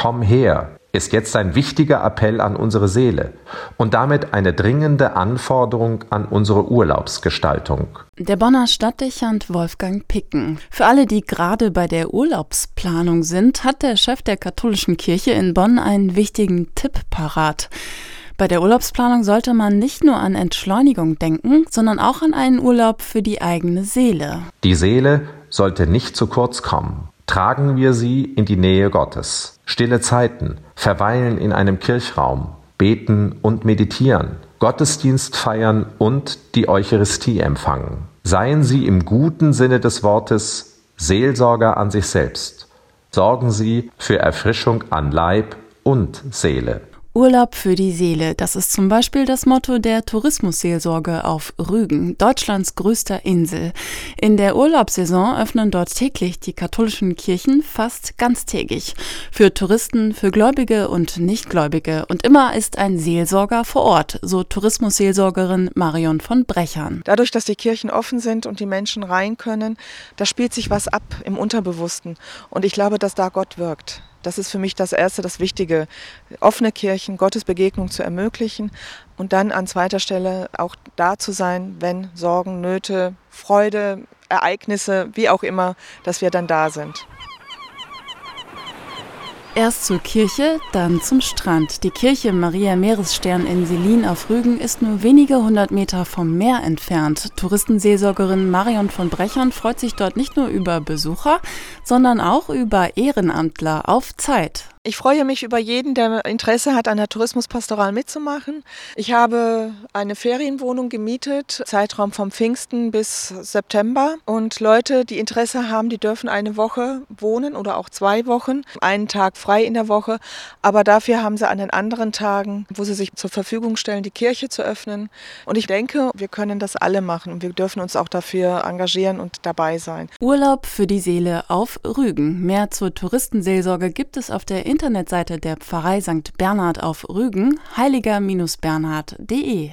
Komm her ist jetzt ein wichtiger Appell an unsere Seele und damit eine dringende Anforderung an unsere Urlaubsgestaltung. Der Bonner Stadtdechant Wolfgang Picken. Für alle, die gerade bei der Urlaubsplanung sind, hat der Chef der katholischen Kirche in Bonn einen wichtigen Tipp parat. Bei der Urlaubsplanung sollte man nicht nur an Entschleunigung denken, sondern auch an einen Urlaub für die eigene Seele. Die Seele sollte nicht zu kurz kommen. Tragen wir sie in die Nähe Gottes. Stille Zeiten, verweilen in einem Kirchraum, beten und meditieren, Gottesdienst feiern und die Eucharistie empfangen. Seien Sie im guten Sinne des Wortes Seelsorger an sich selbst. Sorgen Sie für Erfrischung an Leib und Seele. Urlaub für die Seele, das ist zum Beispiel das Motto der Tourismusseelsorge auf Rügen, Deutschlands größter Insel. In der Urlaubssaison öffnen dort täglich die katholischen Kirchen fast ganztägig. Für Touristen, für Gläubige und Nichtgläubige. Und immer ist ein Seelsorger vor Ort, so Tourismusseelsorgerin Marion von Brechern. Dadurch, dass die Kirchen offen sind und die Menschen rein können, da spielt sich was ab im Unterbewussten. Und ich glaube, dass da Gott wirkt. Das ist für mich das Erste, das Wichtige. Offene Kirchen, Gottes Begegnung zu ermöglichen und dann an zweiter Stelle auch da zu sein, wenn Sorgen, Nöte, Freude, Ereignisse, wie auch immer, dass wir dann da sind. Erst zur Kirche, dann zum Strand. Die Kirche Maria Meeresstern in Selin auf Rügen ist nur wenige hundert Meter vom Meer entfernt. Touristenseelsorgerin Marion von Brechern freut sich dort nicht nur über Besucher, sondern auch über Ehrenamtler auf Zeit. Ich freue mich über jeden, der Interesse hat, an der Tourismuspastoral mitzumachen. Ich habe eine Ferienwohnung gemietet, Zeitraum vom Pfingsten bis September. Und Leute, die Interesse haben, die dürfen eine Woche wohnen oder auch zwei Wochen, einen Tag frei in der Woche. Aber dafür haben sie an den anderen Tagen, wo sie sich zur Verfügung stellen, die Kirche zu öffnen. Und ich denke, wir können das alle machen und wir dürfen uns auch dafür engagieren und dabei sein. Urlaub für die Seele auf Rügen. Mehr zur Touristenseelsorge gibt es auf der Internetseite der Pfarrei St. Bernhard auf Rügen, heiliger-bernhard.de